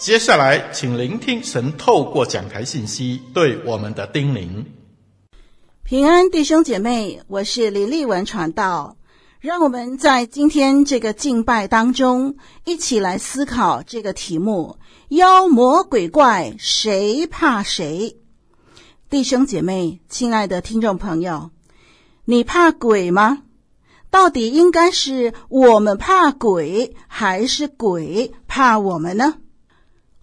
接下来，请聆听神透过讲台信息对我们的叮咛。平安，弟兄姐妹，我是李丽文传道。让我们在今天这个敬拜当中，一起来思考这个题目：妖魔鬼怪，谁怕谁？弟兄姐妹，亲爱的听众朋友，你怕鬼吗？到底应该是我们怕鬼，还是鬼怕我们呢？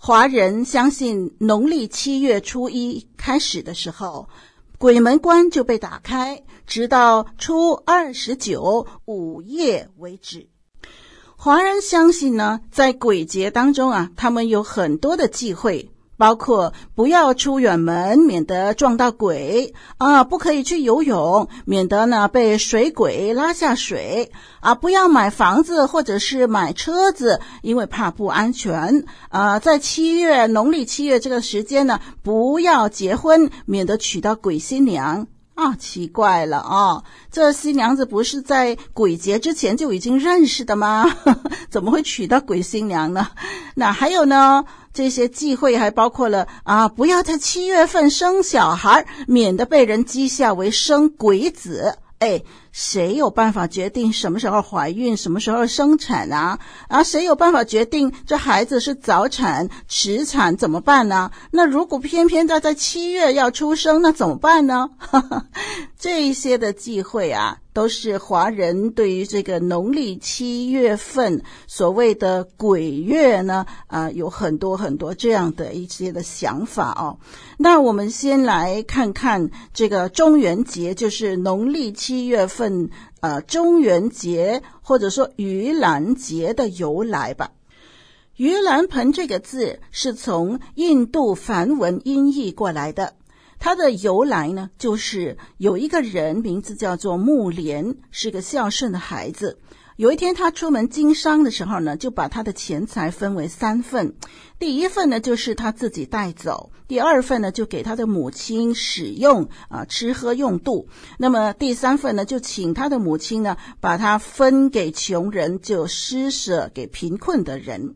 华人相信，农历七月初一开始的时候，鬼门关就被打开，直到初二十九午夜为止。华人相信呢，在鬼节当中啊，他们有很多的忌讳。包括不要出远门，免得撞到鬼。啊；不可以去游泳，免得呢被水鬼拉下水。啊；不要买房子或者是买车子，因为怕不安全。啊。在七月农历七月这个时间呢，不要结婚，免得娶到鬼新娘。啊。奇怪了啊，这新娘子不是在鬼节之前就已经认识的吗？怎么会娶到鬼新娘呢？那还有呢？这些忌讳还包括了啊，不要在七月份生小孩，免得被人讥笑为生鬼子。哎，谁有办法决定什么时候怀孕，什么时候生产啊？啊，谁有办法决定这孩子是早产、迟产怎么办呢？那如果偏偏他在七月要出生，那怎么办呢？哈哈，这一些的忌讳啊。都是华人对于这个农历七月份所谓的鬼月呢，啊、有很多很多这样的一些的想法哦。那我们先来看看这个中元节，就是农历七月份，呃，中元节或者说盂兰节的由来吧。盂兰盆这个字是从印度梵文音译过来的。它的由来呢，就是有一个人名字叫做木莲，是个孝顺的孩子。有一天，他出门经商的时候呢，就把他的钱财分为三份。第一份呢，就是他自己带走；第二份呢，就给他的母亲使用，啊，吃喝用度。那么第三份呢，就请他的母亲呢，把它分给穷人，就施舍给贫困的人。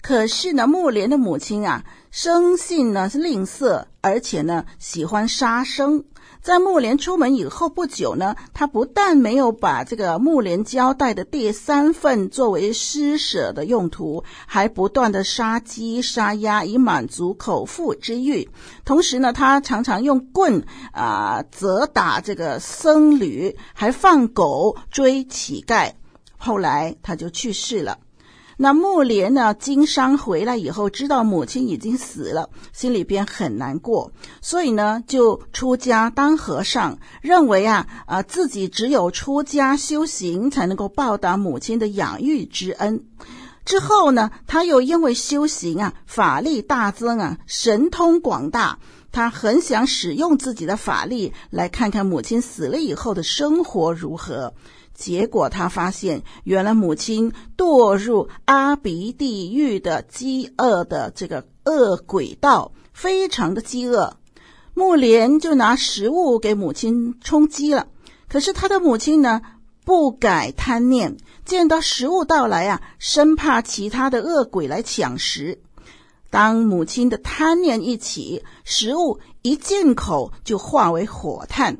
可是呢，木莲的母亲啊，生性呢是吝啬，而且呢喜欢杀生。在木莲出门以后不久呢，他不但没有把这个木莲交代的第三份作为施舍的用途，还不断的杀鸡杀鸭以满足口腹之欲。同时呢，他常常用棍啊、责打这个僧侣，还放狗追乞丐。后来他就去世了。那木莲呢，经商回来以后，知道母亲已经死了，心里边很难过，所以呢，就出家当和尚，认为啊啊、自己只有出家修行，才能够报答母亲的养育之恩。之后呢，他又因为修行啊，法力大增啊，神通广大，他很想使用自己的法力，来看看母亲死了以后的生活如何。结果他发现，原来母亲堕入阿鼻地狱的饥饿的这个恶鬼道，非常的饥饿。木莲就拿食物给母亲充饥了。可是他的母亲呢，不改贪念，见到食物到来啊，生怕其他的恶鬼来抢食。当母亲的贪念一起，食物一进口就化为火炭。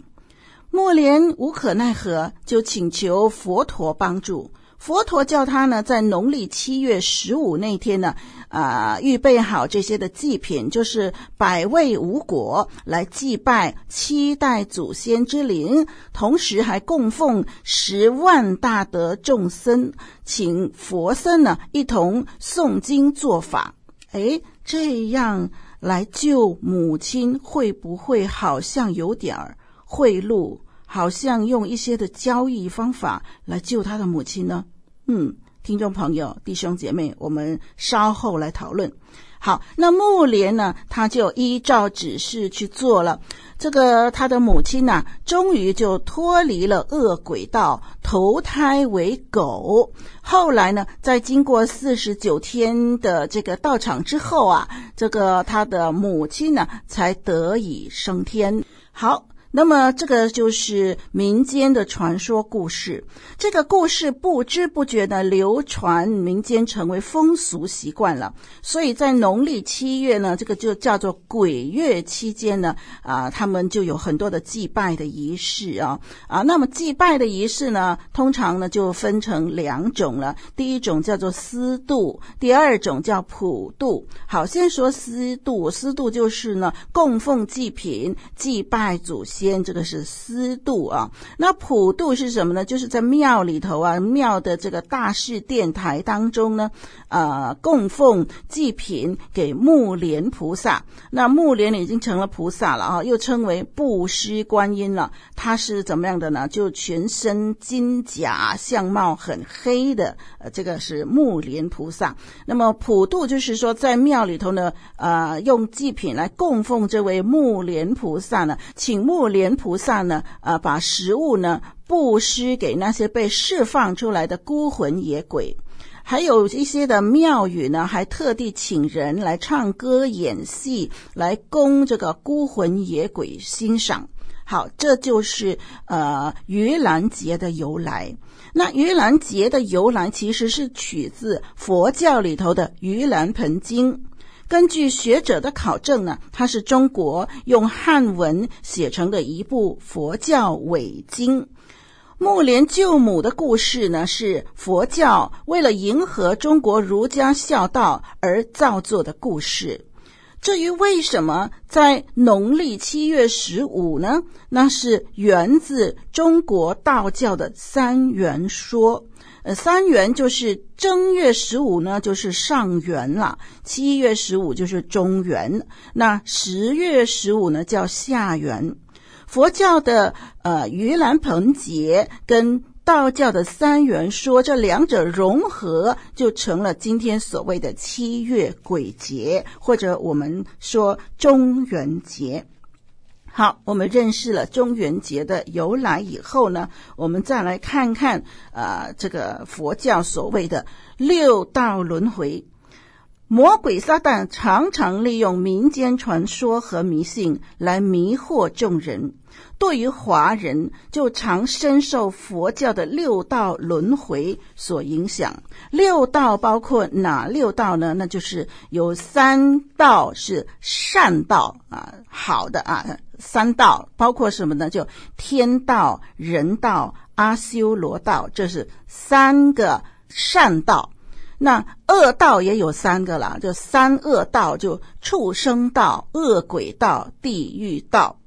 莫莲无可奈何，就请求佛陀帮助。佛陀叫他呢，在农历七月十五那天呢，啊、预备好这些的祭品，就是百味五果，来祭拜七代祖先之灵，同时还供奉十万大德众僧，请佛僧呢一同诵经做法。哎，这样来救母亲，会不会好像有点儿？贿赂好像用一些的交易方法来救他的母亲呢？嗯，听众朋友、弟兄姐妹，我们稍后来讨论。好，那木莲呢，他就依照指示去做了。这个他的母亲呢，终于就脱离了恶鬼道，投胎为狗。后来呢，在经过四十九天的这个道场之后啊，这个他的母亲呢，才得以升天。好。那么，这个就是民间的传说故事。这个故事不知不觉的流传民间，成为风俗习惯了。所以在农历七月呢，这个就叫做鬼月期间呢，啊，他们就有很多的祭拜的仪式啊啊。那么祭拜的仪式呢，通常呢就分成两种了。第一种叫做司度，第二种叫普度。好，先说司度，司度就是呢供奉祭品、祭拜祖先。这个是司度啊，那普度是什么呢？就是在庙里头啊，庙的这个大事殿台当中呢，呃，供奉祭品给木莲菩萨。那木莲已经成了菩萨了啊，又称为布施观音了。他是怎么样的呢？就全身金甲，相貌很黑的，这个是木莲菩萨。那么普度就是说，在庙里头呢，呃，用祭品来供奉这位木莲菩萨呢，请木莲菩萨呢，呃，把食物呢布施给那些被释放出来的孤魂野鬼，还有一些的庙宇呢，还特地请人来唱歌演戏，来供这个孤魂野鬼欣赏。好，这就是呃盂兰节的由来。那盂兰节的由来其实是取自佛教里头的《盂兰盆经》。根据学者的考证呢，它是中国用汉文写成的一部佛教伪经。木莲救母的故事呢，是佛教为了迎合中国儒家孝道而造作的故事。至于为什么在农历七月十五呢？那是源自中国道教的三元说。呃，三元就是正月十五呢，就是上元了；七月十五就是中元，那十月十五呢叫下元。佛教的呃盂兰盆节跟道教的三元说，这两者融合，就成了今天所谓的七月鬼节，或者我们说中元节。好，我们认识了中元节的由来以后呢，我们再来看看，呃，这个佛教所谓的六道轮回。魔鬼撒旦常常利用民间传说和迷信来迷惑众人。对于华人，就常深受佛教的六道轮回所影响。六道包括哪六道呢？那就是有三道是善道啊，好的啊，三道包括什么呢？就天道、人道、阿修罗道，这是三个善道。那恶道也有三个了，就三恶道，就畜生道、恶鬼道、地狱道。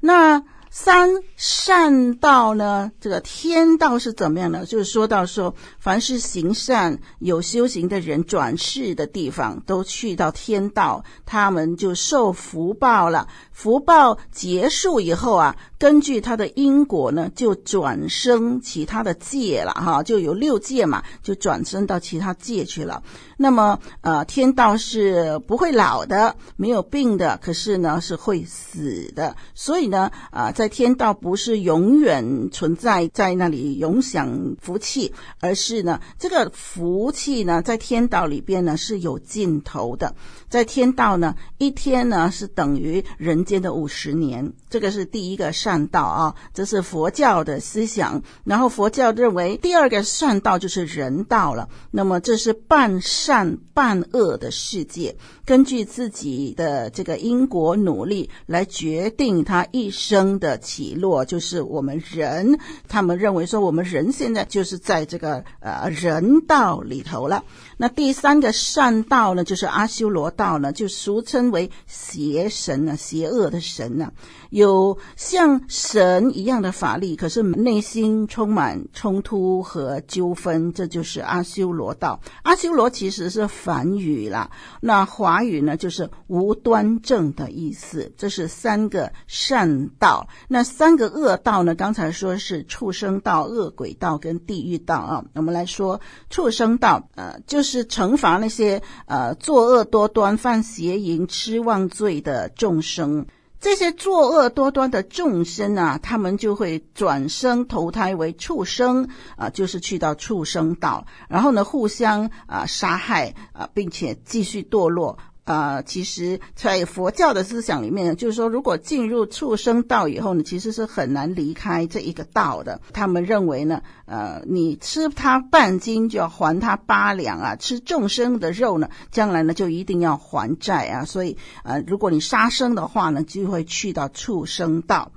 那三善道呢？这个天道是怎么样呢？就是说到说，凡是行善、有修行的人，转世的地方都去到天道，他们就受福报了。福报结束以后啊，根据他的因果呢，就转生其他的界了哈，就有六界嘛，就转生到其他界去了。那么呃，天道是不会老的，没有病的，可是呢是会死的。所以呢，啊、在天道不是永远存在在那里永享福气，而是呢，这个福气呢，在天道里边呢是有尽头的。在天道呢，一天呢是等于人间的五十年，这个是第一个善善道啊，这是佛教的思想。然后佛教认为第二个善道就是人道了。那么这是半善半恶的世界，根据自己的这个因果努力来决定他一生的起落。就是我们人，他们认为说我们人现在就是在这个呃人道里头了。那第三个善道呢，就是阿修罗道呢，就俗称为邪神啊，邪恶的神呢，有像神一样的法力，可是内心充满冲突和纠纷，这就是阿修罗道。阿修罗其实是梵语啦，那华语呢就是无端正的意思。这是三个善道，那三个恶道呢？刚才说是畜生道、恶鬼道跟地狱道啊。我们来说畜生道，呃，就是。惩罚那些呃作恶多端、犯邪淫、痴妄罪的众生。这些作恶多端的众生啊，他们就会转生投胎为畜生啊，就是去到畜生道，然后呢，互相啊杀害啊，并且继续堕落。啊、呃，其实，在佛教的思想里面，就是说，如果进入畜生道以后呢，其实是很难离开这一个道的。他们认为呢，呃，你吃他半斤就要还他八两啊，吃众生的肉呢，将来呢就一定要还债啊。所以，呃，如果你杀生的话呢，就会去到畜生道。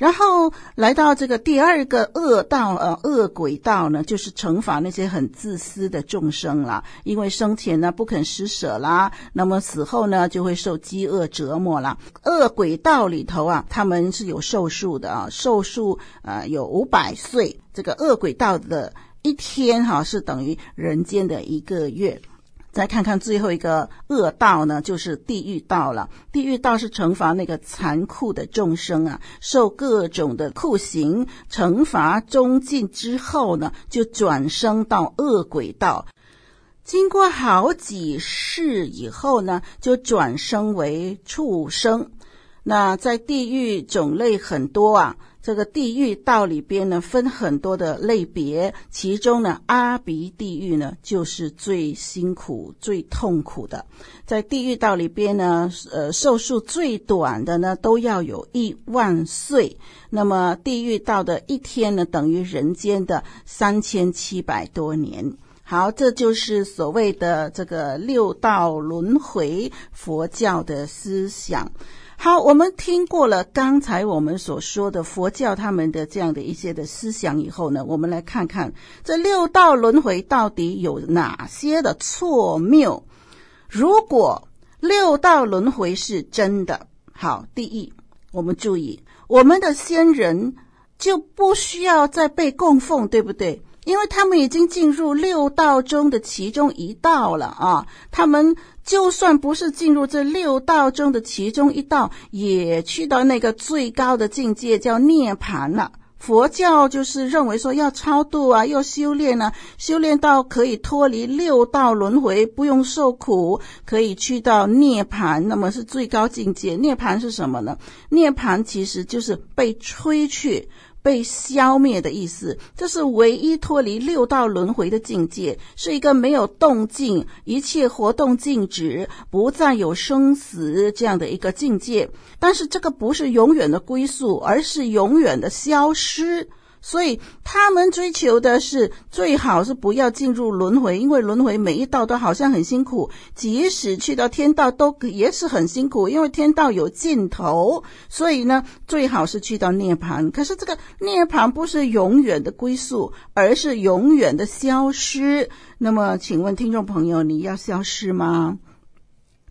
然后来到这个第二个恶道，呃，恶鬼道呢，就是惩罚那些很自私的众生啦。因为生前呢不肯施舍啦，那么死后呢就会受饥饿折磨了。恶鬼道里头啊，他们是有寿数的啊，寿数呃有五百岁。这个恶鬼道的一天哈，是等于人间的一个月。再看看最后一个恶道呢，就是地狱道了。地狱道是惩罚那个残酷的众生啊，受各种的酷刑，惩罚终尽之后呢，就转生到恶鬼道。经过好几世以后呢，就转生为畜生。那在地狱种类很多啊。这个地狱道里边呢，分很多的类别，其中呢，阿鼻地狱呢，就是最辛苦、最痛苦的。在地狱道里边呢，呃，寿数最短的呢，都要有一万岁。那么，地狱道的一天呢，等于人间的三千七百多年。好，这就是所谓的这个六道轮回，佛教的思想。好，我们听过了刚才我们所说的佛教他们的这样的一些的思想以后呢，我们来看看这六道轮回到底有哪些的错谬。如果六道轮回是真的，好，第一，我们注意，我们的先人就不需要再被供奉，对不对？因为他们已经进入六道中的其中一道了啊，他们。就算不是进入这六道中的其中一道，也去到那个最高的境界叫涅槃了。佛教就是认为说要超度啊，要修炼啊，修炼到可以脱离六道轮回，不用受苦，可以去到涅槃，那么是最高境界。涅槃是什么呢？涅槃其实就是被吹去。被消灭的意思，这是唯一脱离六道轮回的境界，是一个没有动静、一切活动静止、不再有生死这样的一个境界。但是这个不是永远的归宿，而是永远的消失。所以他们追求的是最好是不要进入轮回，因为轮回每一道都好像很辛苦，即使去到天道都也是很辛苦，因为天道有尽头。所以呢，最好是去到涅槃。可是这个涅槃不是永远的归宿，而是永远的消失。那么，请问听众朋友，你要消失吗？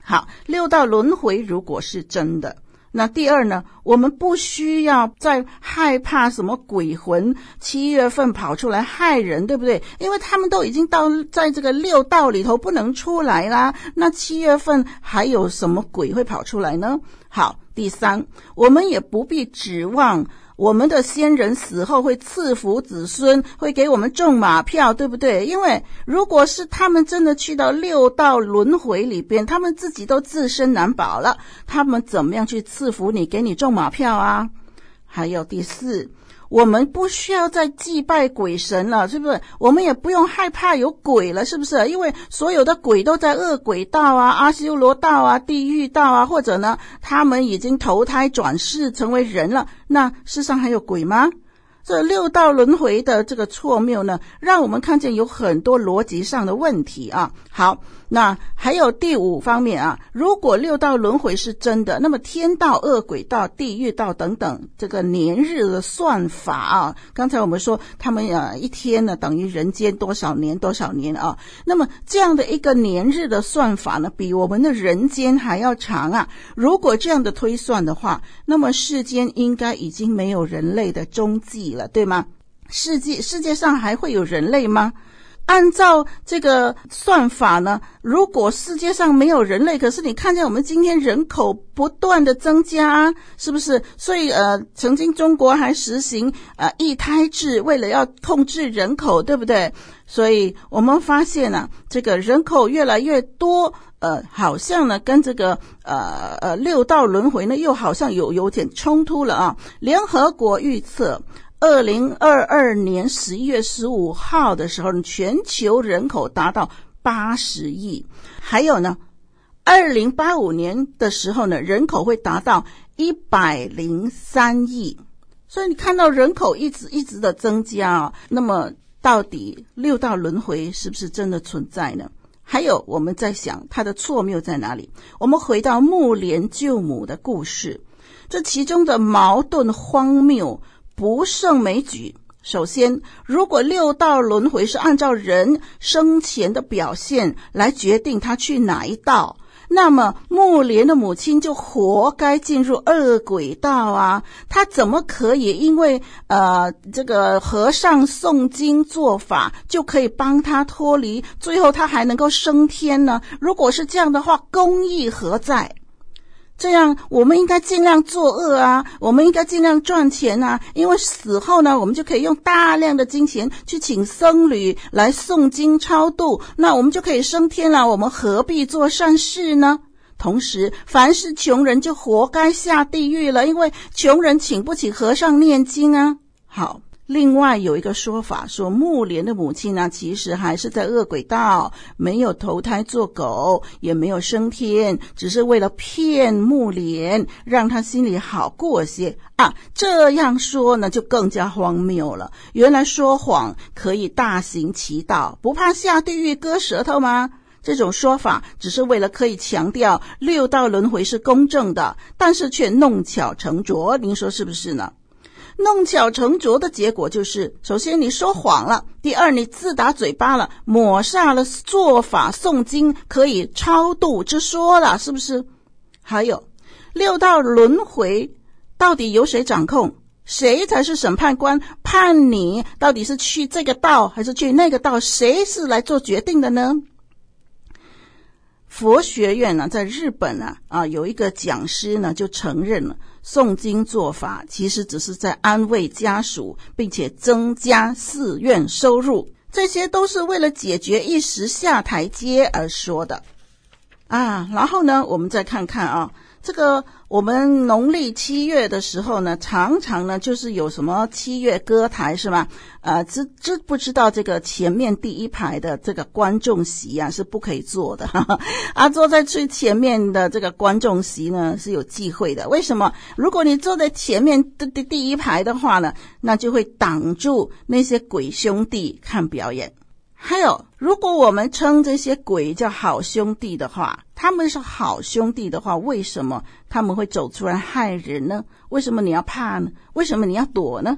好，六道轮回如果是真的。那第二呢，我们不需要再害怕什么鬼魂七月份跑出来害人，对不对？因为他们都已经到在这个六道里头不能出来啦。那七月份还有什么鬼会跑出来呢？好，第三，我们也不必指望。我们的先人死后会赐福子孙，会给我们中马票，对不对？因为如果是他们真的去到六道轮回里边，他们自己都自身难保了，他们怎么样去赐福你，给你中马票啊？还有第四。我们不需要再祭拜鬼神了，是不是？我们也不用害怕有鬼了，是不是？因为所有的鬼都在恶鬼道啊、阿修罗道啊、地狱道啊，或者呢，他们已经投胎转世成为人了。那世上还有鬼吗？这六道轮回的这个错谬呢，让我们看见有很多逻辑上的问题啊。好。那还有第五方面啊，如果六道轮回是真的，那么天道、恶鬼道、地狱道等等，这个年日的算法啊，刚才我们说他们呃一天呢等于人间多少年多少年啊，那么这样的一个年日的算法呢，比我们的人间还要长啊。如果这样的推算的话，那么世间应该已经没有人类的踪迹了，对吗？世界世界上还会有人类吗？按照这个算法呢，如果世界上没有人类，可是你看见我们今天人口不断的增加，是不是？所以呃，曾经中国还实行呃一胎制，为了要控制人口，对不对？所以我们发现呢、这个人口越来越多，呃，好像呢跟这个呃呃六道轮回呢又好像有有点冲突了啊。联合国预测。二零二二年十一月十五号的时候，全球人口达到八十亿。还有呢，二零八五年的时候呢，人口会达到一百零三亿。所以你看到人口一直一直的增加啊，那么到底六道轮回是不是真的存在呢？还有我们在想它的错谬在哪里？我们回到木莲救母的故事，这其中的矛盾荒谬。不胜枚举。首先，如果六道轮回是按照人生前的表现来决定他去哪一道，那么木莲的母亲就活该进入恶鬼道啊！他怎么可以因为呃这个和尚诵经做法就可以帮他脱离，最后他还能够升天呢？如果是这样的话，公义何在？这样，我们应该尽量作恶啊！我们应该尽量赚钱啊！因为死后呢，我们就可以用大量的金钱去请僧侣来诵经超度，那我们就可以升天了。我们何必做善事呢？同时，凡是穷人就活该下地狱了，因为穷人请不起和尚念经啊。好。另外有一个说法说，目莲的母亲呢，其实还是在恶鬼道，没有投胎做狗，也没有升天，只是为了骗目莲，让他心里好过些啊。这样说呢，就更加荒谬了。原来说谎可以大行其道，不怕下地狱割舌头吗？这种说法只是为了可以强调六道轮回是公正的，但是却弄巧成拙。您说是不是呢？弄巧成拙的结果就是：首先你说谎了；第二，你自打嘴巴了，抹煞了做法诵经可以超度之说了，是不是？还有六道轮回到底由谁掌控？谁才是审判官？判你到底是去这个道还是去那个道？谁是来做决定的呢？佛学院呢，在日本呢，啊，有一个讲师呢，就承认了诵经做法其实只是在安慰家属，并且增加寺院收入，这些都是为了解决一时下台阶而说的啊。然后呢，我们再看看啊。这个我们农历七月的时候呢，常常呢就是有什么七月歌台是吧？呃，知知不知道这个前面第一排的这个观众席啊是不可以坐的，哈 哈啊，坐在最前面的这个观众席呢是有忌讳的。为什么？如果你坐在前面的第第一排的话呢，那就会挡住那些鬼兄弟看表演。还有，如果我们称这些鬼叫好兄弟的话，他们是好兄弟的话，为什么他们会走出来害人呢？为什么你要怕呢？为什么你要躲呢？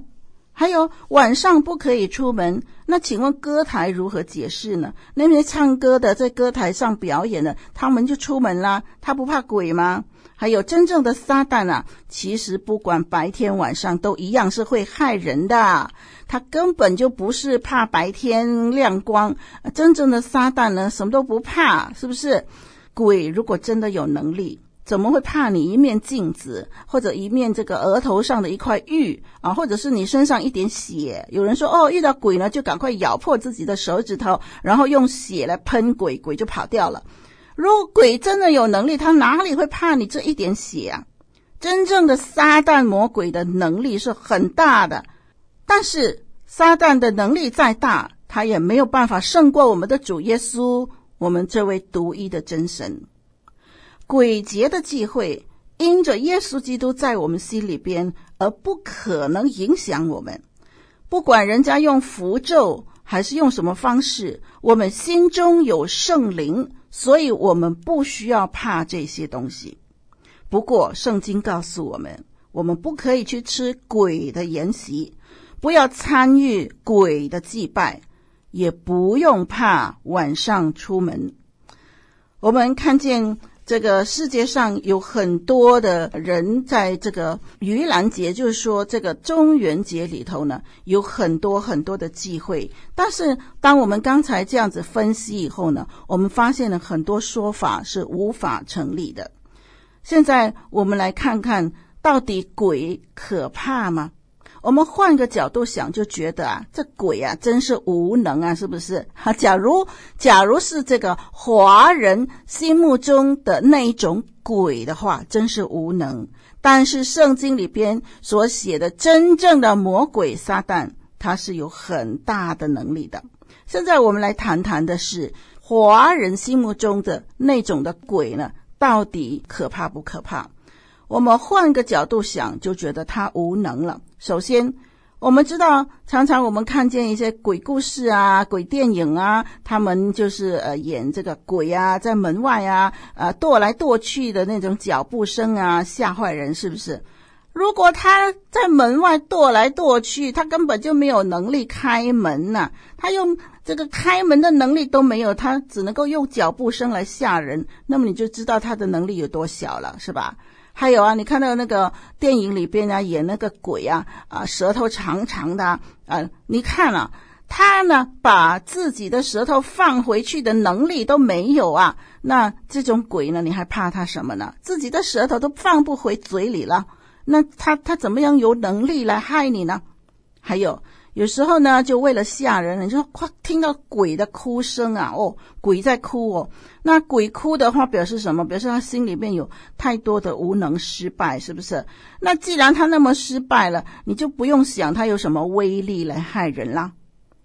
还有，晚上不可以出门，那请问歌台如何解释呢？那些唱歌的在歌台上表演的，他们就出门啦，他不怕鬼吗？还有真正的撒旦啊，其实不管白天晚上都一样是会害人的。他根本就不是怕白天亮光，真正的撒旦呢，什么都不怕，是不是？鬼如果真的有能力，怎么会怕你一面镜子，或者一面这个额头上的一块玉啊，或者是你身上一点血？有人说哦，遇到鬼呢，就赶快咬破自己的手指头，然后用血来喷鬼，鬼就跑掉了。如果鬼真的有能力，他哪里会怕你这一点血啊？真正的撒旦魔鬼的能力是很大的，但是撒旦的能力再大，他也没有办法胜过我们的主耶稣，我们这位独一的真神。鬼节的忌讳，因着耶稣基督在我们心里边，而不可能影响我们。不管人家用符咒还是用什么方式，我们心中有圣灵。所以我们不需要怕这些东西。不过，圣经告诉我们，我们不可以去吃鬼的筵席，不要参与鬼的祭拜，也不用怕晚上出门。我们看见。这个世界上有很多的人在这个盂兰节，就是说这个中元节里头呢，有很多很多的忌讳。但是，当我们刚才这样子分析以后呢，我们发现了很多说法是无法成立的。现在我们来看看到底鬼可怕吗？我们换个角度想，就觉得啊，这鬼啊，真是无能啊，是不是？哈，假如假如是这个华人心目中的那一种鬼的话，真是无能。但是圣经里边所写的真正的魔鬼撒旦，他是有很大的能力的。现在我们来谈谈的是华人心目中的那种的鬼呢，到底可怕不可怕？我们换个角度想，就觉得他无能了。首先，我们知道，常常我们看见一些鬼故事啊、鬼电影啊，他们就是呃演这个鬼啊，在门外啊，呃踱来踱去的那种脚步声啊，吓坏人，是不是？如果他在门外踱来踱去，他根本就没有能力开门呐、他用这个开门的能力都没有，他只能够用脚步声来吓人，那么你就知道他的能力有多小了，是吧？还有啊，你看到那个电影里边啊，演那个鬼啊，啊，舌头长长的啊，啊你看啊，他呢把自己的舌头放回去的能力都没有啊，那这种鬼呢，你还怕他什么呢？自己的舌头都放不回嘴里了，那他他怎么样有能力来害你呢？还有。有时候呢，就为了吓人，你就快听到鬼的哭声啊！哦，鬼在哭哦。那鬼哭的话，表示什么？表示他心里面有太多的无能、失败，是不是？那既然他那么失败了，你就不用想他有什么威力来害人啦。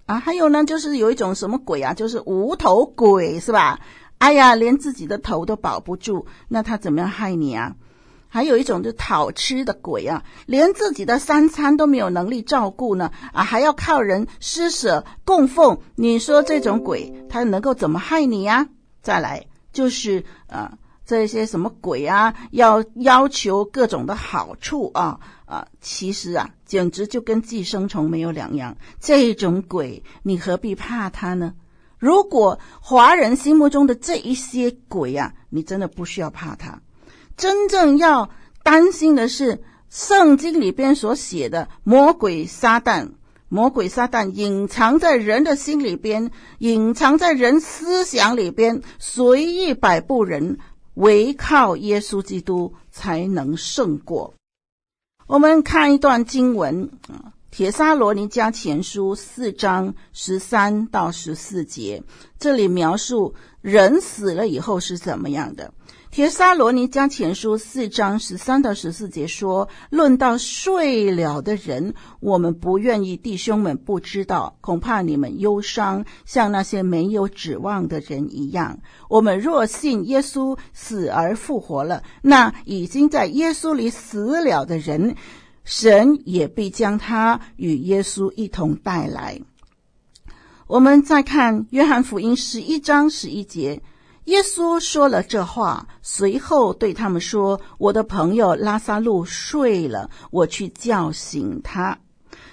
啊，还有呢，就是有一种什么鬼啊，就是无头鬼，是吧？哎呀，连自己的头都保不住，那他怎么样害你啊？还有一种就讨吃的鬼啊，连自己的三餐都没有能力照顾呢，啊，还要靠人施舍供奉。你说这种鬼，他能够怎么害你呀？再来就是啊，这些什么鬼啊，要要求各种的好处啊啊，其实啊，简直就跟寄生虫没有两样。这种鬼，你何必怕他呢？如果华人心目中的这一些鬼啊，你真的不需要怕他。真正要担心的是圣经里边所写的魔鬼撒旦，魔鬼撒旦隐藏在人的心里边，隐藏在人思想里边，随意摆布人，唯靠耶稣基督才能胜过。我们看一段经文啊，《帖撒罗尼迦前书》四章十三到十四节，这里描述人死了以后是怎么样的。帖撒罗尼迦前书四章十三到十四节说：“论到睡了的人，我们不愿意弟兄们不知道，恐怕你们忧伤，像那些没有指望的人一样。我们若信耶稣死而复活了，那已经在耶稣里死了的人，神也必将他与耶稣一同带来。”我们再看约翰福音十一章十一节。耶稣说了这话，随后对他们说：“我的朋友拉撒路睡了，我去叫醒他。”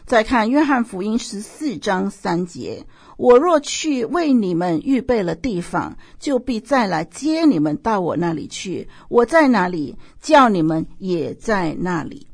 再看约翰福音十四章三节：“我若去为你们预备了地方，就必再来接你们到我那里去。我在哪里，叫你们也在那里。”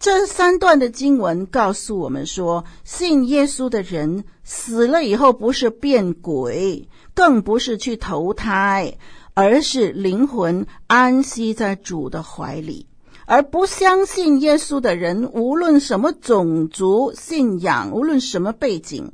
这三段的经文告诉我们说，信耶稣的人死了以后不是变鬼。更不是去投胎，而是灵魂安息在主的怀里。而不相信耶稣的人，无论什么种族、信仰，无论什么背景，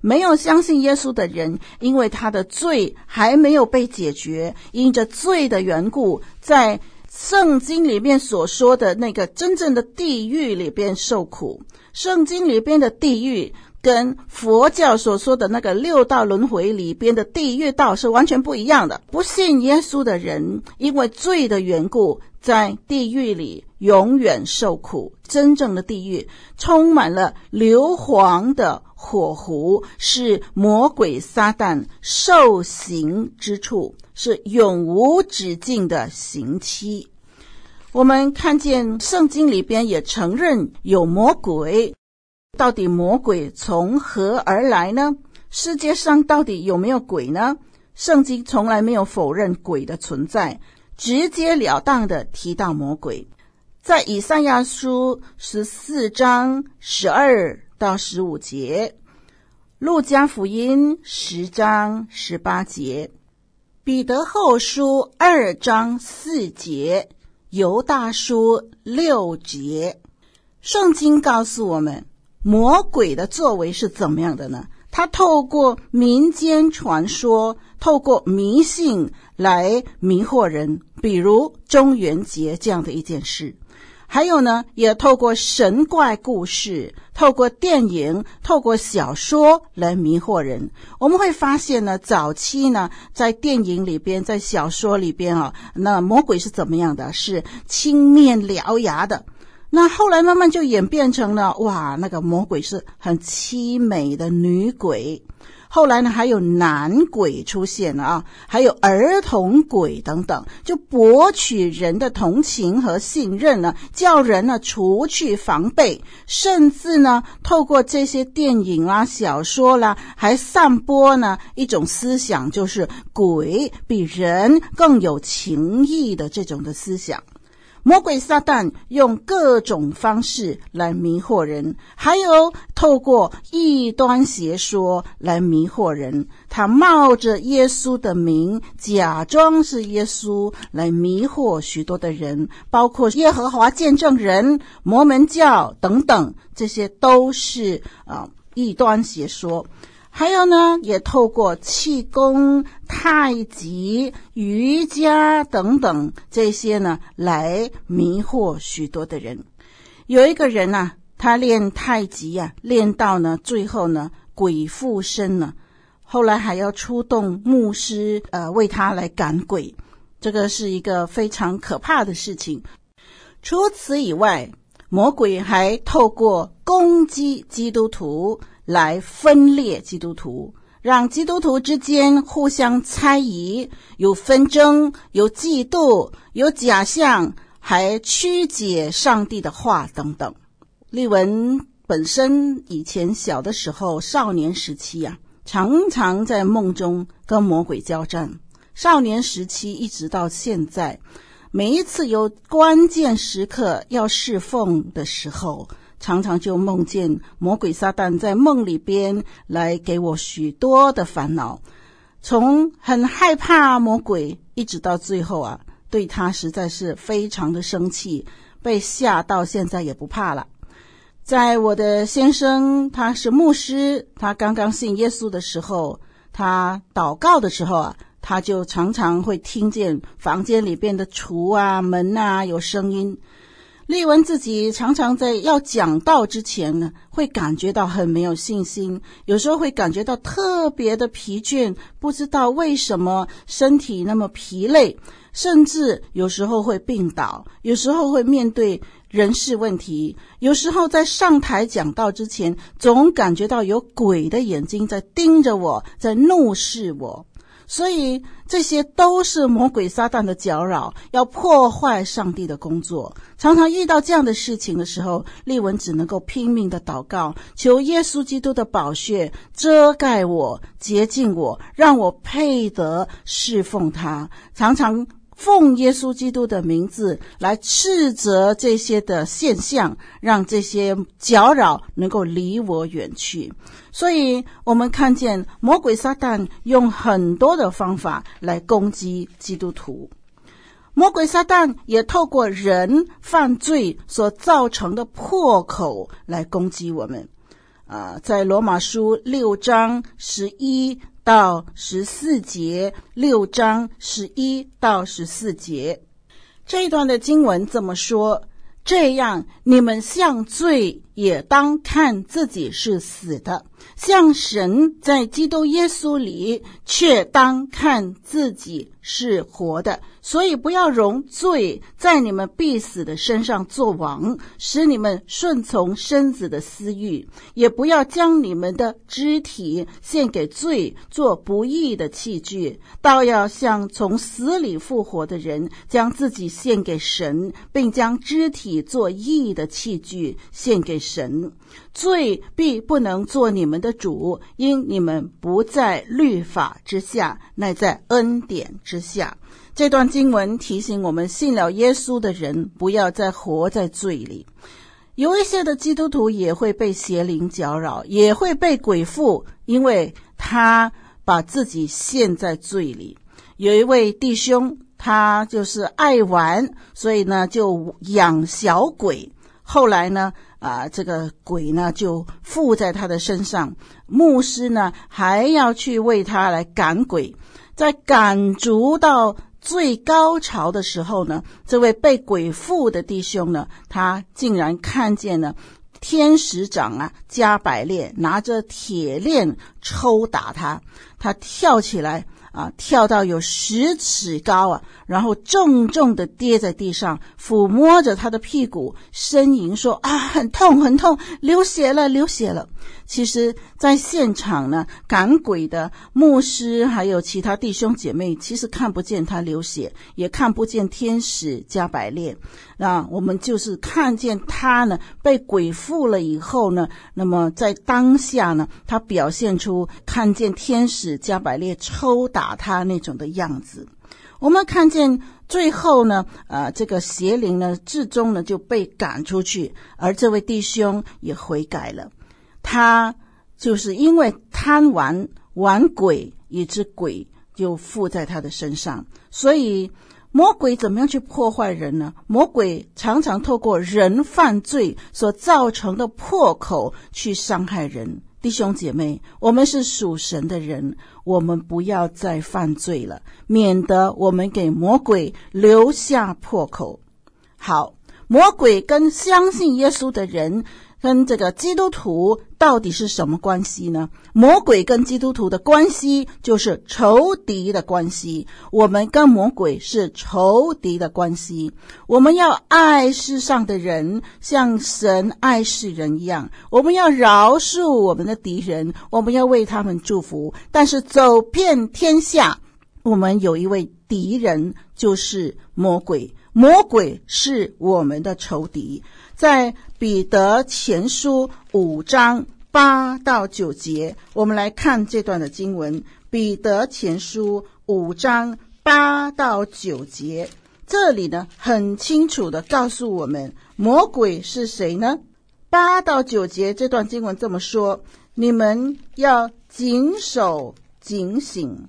没有相信耶稣的人，因为他的罪还没有被解决，因着罪的缘故，在圣经里面所说的那个真正的地狱里边受苦。圣经里边的地狱。跟佛教所说的那个六道轮回里边的地狱道是完全不一样的。不信耶稣的人，因为罪的缘故，在地狱里永远受苦。真正的地狱充满了硫磺的火湖，是魔鬼撒旦受刑之处，是永无止境的刑期。我们看见圣经里边也承认有魔鬼。到底魔鬼从何而来呢？世界上到底有没有鬼呢？圣经从来没有否认鬼的存在，直截了当地提到魔鬼。在以赛亚书十四章十二到十五节，路加福音十章十八节，彼得后书二章四节，犹大书六节，圣经告诉我们。魔鬼的作为是怎么样的呢？他透过民间传说，透过迷信来迷惑人，比如中元节这样的一件事；还有呢，也透过神怪故事、透过电影、透过小说来迷惑人。我们会发现呢，早期呢，在电影里边、在小说里边啊，那魔鬼是怎么样的？是青面獠牙的。那后来慢慢就演变成了哇，那个魔鬼是很凄美的女鬼。后来呢，还有男鬼出现了啊，还有儿童鬼等等，就博取人的同情和信任呢，叫人呢除去防备，甚至呢，透过这些电影啦、小说啦，还散播呢一种思想，就是鬼比人更有情义的这种的思想。魔鬼撒旦用各种方式来迷惑人，还有透过异端邪说来迷惑人。他冒着耶稣的名，假装是耶稣来迷惑许多的人，包括耶和华见证人、摩门教等等，这些都是啊异端邪说。还有呢，也透过气功、太极、瑜伽等等这些呢，来迷惑许多的人。有一个人呢、啊，他练太极呀、啊，练到呢最后呢，鬼附身了。后来还要出动牧师，呃，为他来赶鬼。这个是一个非常可怕的事情。除此以外，魔鬼还透过攻击基督徒。来分裂基督徒，让基督徒之间互相猜疑，有纷争，有嫉妒，有假象，还曲解上帝的话等等。丽文本身以前小的时候，少年时期呀、啊，常常在梦中跟魔鬼交战。少年时期一直到现在，每一次有关键时刻要侍奉的时候，常常就梦见魔鬼撒旦在梦里边来给我许多的烦恼，从很害怕魔鬼，一直到最后啊，对他实在是非常的生气，被吓到现在也不怕了。在我的先生他是牧师，他刚刚信耶稣的时候，他祷告的时候啊。他就常常会听见房间里边的橱啊、门啊有声音。丽文自己常常在要讲道之前呢，会感觉到很没有信心，有时候会感觉到特别的疲倦，不知道为什么身体那么疲累，甚至有时候会病倒，有时候会面对人事问题，有时候在上台讲道之前，总感觉到有鬼的眼睛在盯着我，在怒视我。所以这些都是魔鬼撒旦的搅扰，要破坏上帝的工作。常常遇到这样的事情的时候，利文只能够拼命的祷告，求耶稣基督的宝血遮盖我、洁净我，让我配得侍奉他。常常。奉耶稣基督的名字来斥责这些的现象，让这些搅扰能够离我远去。所以，我们看见魔鬼撒旦用很多的方法来攻击基督徒。魔鬼撒旦也透过人犯罪所造成的破口来攻击我们。啊，在罗马书六章十一。到十四节，六章十一到十四节，这一段的经文怎么说：这样，你们像罪也当看自己是死的，像神在基督耶稣里却当看自己是活的。所以不要容罪在你们必死的身上作王，使你们顺从身子的私欲；也不要将你们的肢体献给罪，做不义的器具，倒要像从死里复活的人，将自己献给神，并将肢体做义的器具献给神。罪必不能做你们的主，因你们不在律法之下，乃在恩典之下。这段经文提醒我们，信了耶稣的人不要再活在罪里。有一些的基督徒也会被邪灵搅扰，也会被鬼附，因为他把自己陷在罪里。有一位弟兄，他就是爱玩，所以呢就养小鬼。后来呢，啊，这个鬼呢就附在他的身上，牧师呢还要去为他来赶鬼，在赶逐到。最高潮的时候呢，这位被鬼附的弟兄呢，他竟然看见了天使长啊加百列拿着铁链抽打他，他跳起来啊，跳到有十尺高啊，然后重重的跌在地上，抚摸着他的屁股，呻吟说：“啊，很痛，很痛，流血了，流血了。”其实，在现场呢，赶鬼的牧师还有其他弟兄姐妹，其实看不见他流血，也看不见天使加百列。那我们就是看见他呢被鬼附了以后呢，那么在当下呢，他表现出看见天使加百列抽打他那种的样子。我们看见最后呢，呃，这个邪灵呢，最终呢就被赶出去，而这位弟兄也悔改了。他就是因为贪玩玩鬼，以致鬼就附在他的身上。所以魔鬼怎么样去破坏人呢？魔鬼常常透过人犯罪所造成的破口去伤害人。弟兄姐妹，我们是属神的人，我们不要再犯罪了，免得我们给魔鬼留下破口。好，魔鬼跟相信耶稣的人。跟这个基督徒到底是什么关系呢？魔鬼跟基督徒的关系就是仇敌的关系。我们跟魔鬼是仇敌的关系。我们要爱世上的人，像神爱世人一样。我们要饶恕我们的敌人，我们要为他们祝福。但是走遍天下，我们有一位敌人，就是魔鬼。魔鬼是我们的仇敌。在彼得前书五章八到九节，我们来看这段的经文。彼得前书五章八到九节，这里呢很清楚地告诉我们，魔鬼是谁呢？八到九节这段经文这么说：你们要谨守警醒，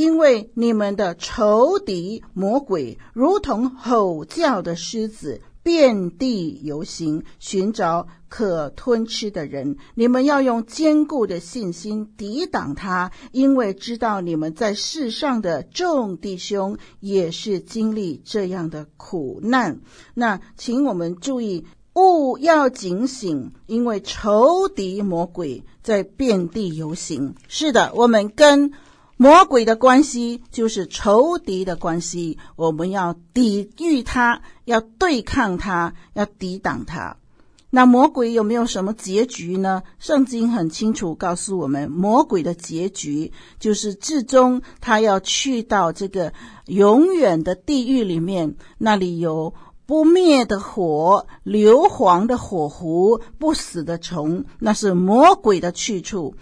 因为你们的仇敌魔鬼如同吼叫的狮子。遍地游行，寻找可吞吃的人。你们要用坚固的信心抵挡他，因为知道你们在世上的众弟兄也是经历这样的苦难。那请我们注意，务要警醒，因为仇敌魔鬼在遍地游行。是的，我们跟。魔鬼的关系就是仇敌的关系，我们要抵御他，要对抗他，要抵挡他。那魔鬼有没有什么结局呢？圣经很清楚告诉我们，魔鬼的结局就是至终他要去到这个永远的地狱里面，那里有不灭的火、硫磺的火湖、不死的虫，那是魔鬼的去处。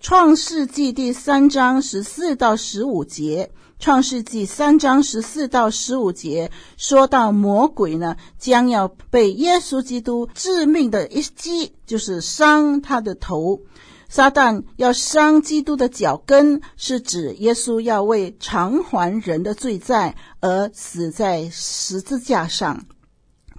创世纪第三章十四到十五节，创世纪三章十四到十五节说到魔鬼呢，将要被耶稣基督致命的一击，就是伤他的头。撒旦要伤基督的脚跟，是指耶稣要为偿还人的罪债而死在十字架上。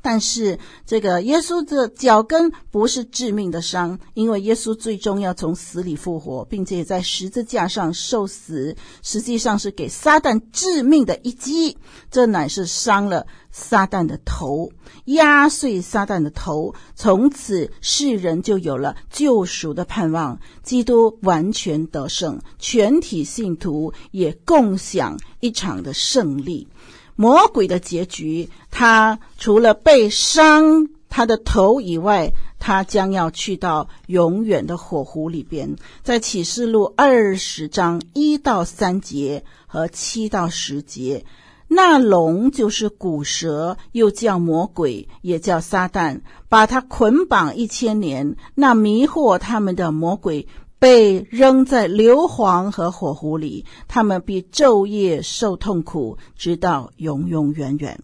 但是这个耶稣的脚跟不是致命的伤，因为耶稣最终要从死里复活，并且在十字架上受死，实际上是给撒旦致命的一击。这乃是伤了撒旦的头，压碎撒旦的头，从此世人就有了救赎的盼望。基督完全得胜，全体信徒也共享一场的胜利。魔鬼的结局，他除了被伤他的头以外，他将要去到永远的火湖里边。在启示录二十章一到三节和七到十节，那龙就是古蛇，又叫魔鬼，也叫撒旦，把他捆绑一千年。那迷惑他们的魔鬼。被扔在硫磺和火湖里，他们必昼夜受痛苦，直到永永远远。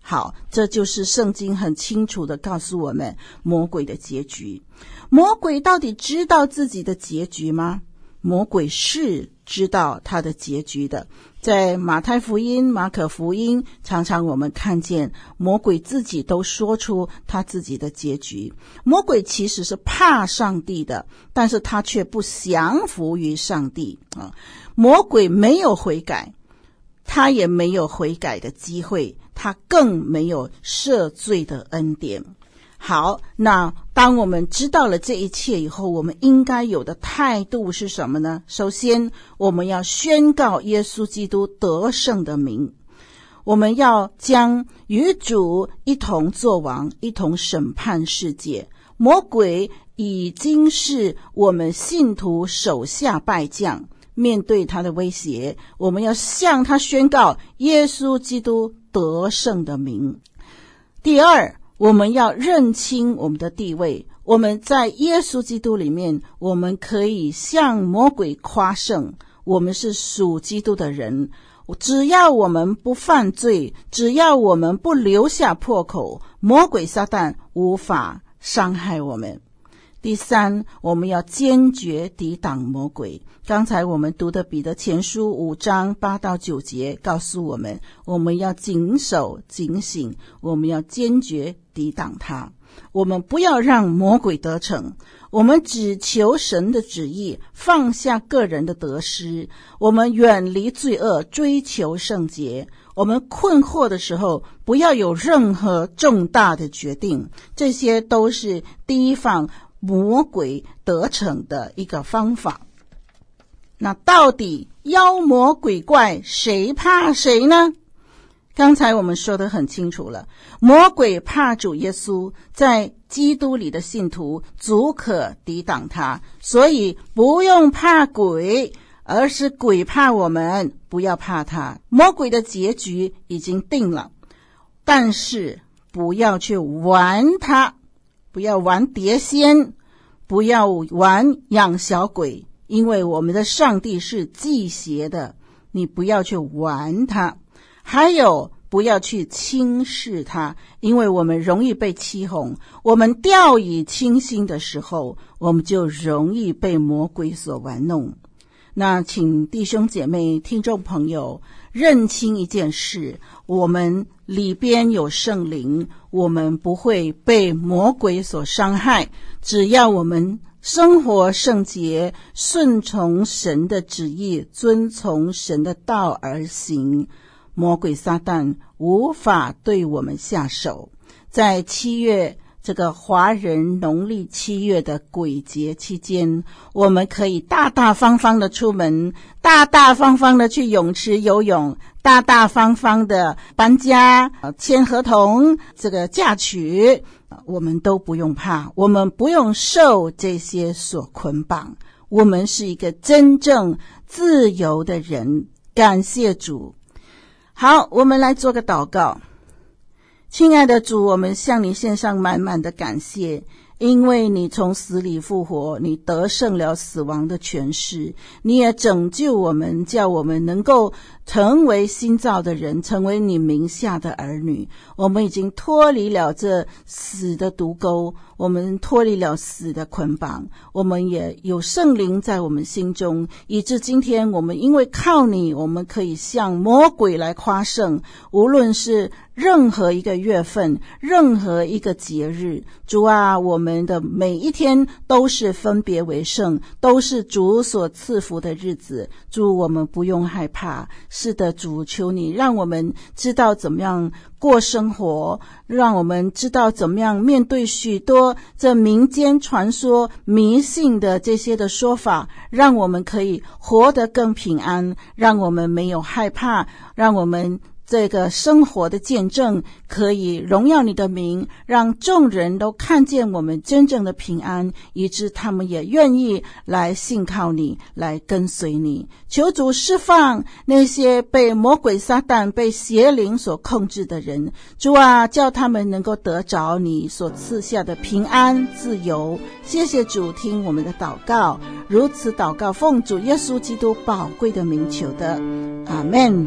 好，这就是圣经很清楚的告诉我们魔鬼的结局。魔鬼到底知道自己的结局吗？魔鬼是知道他的结局的。在马太福音、马可福音，常常我们看见魔鬼自己都说出他自己的结局。魔鬼其实是怕上帝的，但是他却不降服于上帝啊。魔鬼没有悔改，他也没有悔改的机会，他更没有赦罪的恩典。好，那当我们知道了这一切以后，我们应该有的态度是什么呢？首先，我们要宣告耶稣基督得胜的名，我们要将与主一同作王，一同审判世界。魔鬼已经是我们信徒手下败将，面对他的威胁，我们要向他宣告耶稣基督得胜的名。第二。我们要认清我们的地位。我们在耶稣基督里面，我们可以向魔鬼夸胜。我们是属基督的人，只要我们不犯罪，只要我们不留下破口，魔鬼撒旦无法伤害我们。第三，我们要坚决抵挡魔鬼。刚才我们读的彼得前书五章八到九节告诉我们，我们要谨守警醒，我们要坚决抵挡他。我们不要让魔鬼得逞，我们只求神的旨意，放下个人的得失。我们远离罪恶，追求圣洁。我们困惑的时候，不要有任何重大的决定。这些都是提防。魔鬼得逞的一个方法。那到底妖魔鬼怪谁怕谁呢？刚才我们说得很清楚了，魔鬼怕主耶稣，在基督里的信徒足可抵挡他，所以不用怕鬼，而是鬼怕我们，不要怕他。魔鬼的结局已经定了，但是不要去玩他。不要玩碟仙，不要玩养小鬼，因为我们的上帝是忌邪的，你不要去玩它。还有，不要去轻视他，因为我们容易被欺哄。我们掉以轻心的时候，我们就容易被魔鬼所玩弄。那请弟兄姐妹、听众朋友认清一件事：我们里边有圣灵，我们不会被魔鬼所伤害。只要我们生活圣洁，顺从神的旨意，遵从神的道而行，魔鬼撒旦无法对我们下手。在七月。这个华人农历七月的鬼节期间，我们可以大大方方的出门，大大方方的去泳池游泳，大大方方的搬家、签合同、这个嫁娶，我们都不用怕，我们不用受这些所捆绑，我们是一个真正自由的人。感谢主。好，我们来做个祷告。亲爱的主，我们向你献上满满的感谢。因为你从死里复活，你得胜了死亡的权势，你也拯救我们，叫我们能够成为新造的人，成为你名下的儿女。我们已经脱离了这死的毒钩，我们脱离了死的捆绑，我们也有圣灵在我们心中，以致今天我们因为靠你，我们可以向魔鬼来夸胜。无论是任何一个月份，任何一个节日，主啊，我们。的每一天都是分别为圣，都是主所赐福的日子。主，我们不用害怕。是的，主，求你让我们知道怎么样过生活，让我们知道怎么样面对许多这民间传说、迷信的这些的说法，让我们可以活得更平安，让我们没有害怕，让我们。这个生活的见证可以荣耀你的名，让众人都看见我们真正的平安，以致他们也愿意来信靠你，来跟随你。求主释放那些被魔鬼撒旦、被邪灵所控制的人，主啊，叫他们能够得着你所赐下的平安、自由。谢谢主，听我们的祷告，如此祷告，奉主耶稣基督宝贵的名求的，阿门。